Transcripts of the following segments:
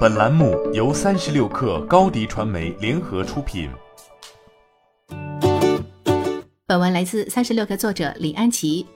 本栏目由三十六氪高低传媒联合出品。本文来自三十六氪作者李安琪。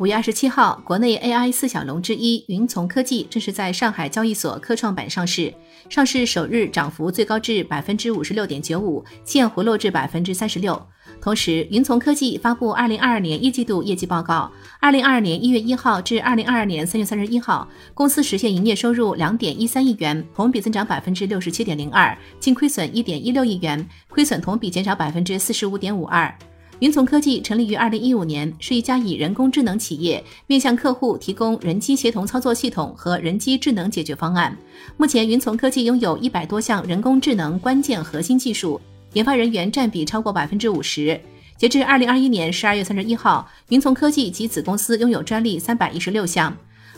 五月二十七号，国内 AI 四小龙之一云从科技正式在上海交易所科创板上市。上市首日涨幅最高至百分之五十六点九五，现回落至百分之三十六。同时，云从科技发布二零二二年一季度业绩报告。二零二二年一月一号至二零二二年三月三十一号，公司实现营业收入两点一三亿元，同比增长百分之六十七点零二，净亏损一点一六亿元，亏损同比减少百分之四十五点五二。云从科技成立于二零一五年，是一家以人工智能企业面向客户提供人机协同操作系统和人机智能解决方案。目前，云从科技拥有一百多项人工智能关键核心技术，研发人员占比超过百分之五十。截至二零二一年十二月三十一号，云从科技及子公司拥有专利三百一十六项。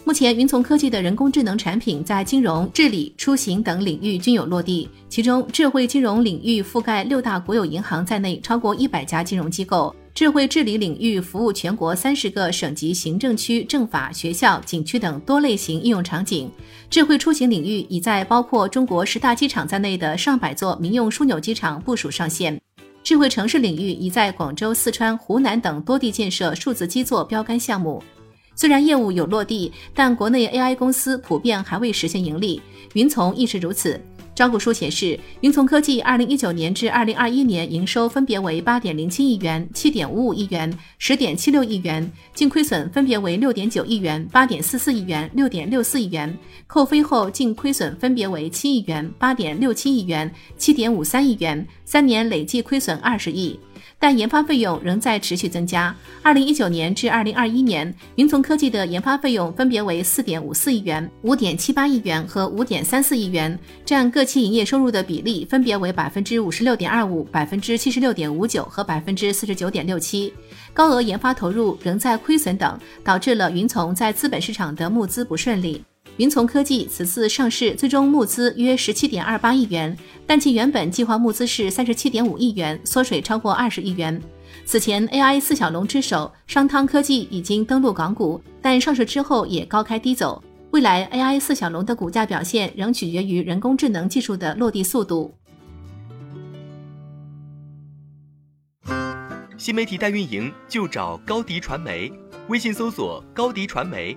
目前，云从科技的人工智能产品在金融、治理、出行等领域均有落地。其中，智慧金融领域覆盖六大国有银行在内超过一百家金融机构；智慧治理领域服务全国三十个省级行政区政法、学校、景区等多类型应用场景；智慧出行领域已在包括中国十大机场在内的上百座民用枢纽机场部署上线；智慧城市领域已在广州、四川、湖南等多地建设数字基座标杆项目。虽然业务有落地，但国内 AI 公司普遍还未实现盈利，云从亦是如此。招股书显示，云从科技二零一九年至二零二一年营收分别为八点零七亿元、七点五五亿元、十点七六亿元，净亏损分别为六点九亿元、八点四四亿元、六点六四亿元，扣非后净亏损分别为七亿元、八点六七亿元、七点五三亿元，三年累计亏损二十亿。但研发费用仍在持续增加。二零一九年至二零二一年，云从科技的研发费用分别为四点五四亿元、五点七八亿元和五点三四亿元，占各期营业收入的比例分别为百分之五十六点二五、百分之七十六点五九和百分之四十九点六七。高额研发投入仍在亏损等，导致了云从在资本市场的募资不顺利。云从科技此次上市最终募资约十七点二八亿元，但其原本计划募资是三十七点五亿元，缩水超过二十亿元。此前，AI 四小龙之首商汤科技已经登陆港股，但上市之后也高开低走。未来，AI 四小龙的股价表现仍取决于人工智能技术的落地速度。新媒体代运营就找高迪传媒。微信搜索高迪传媒，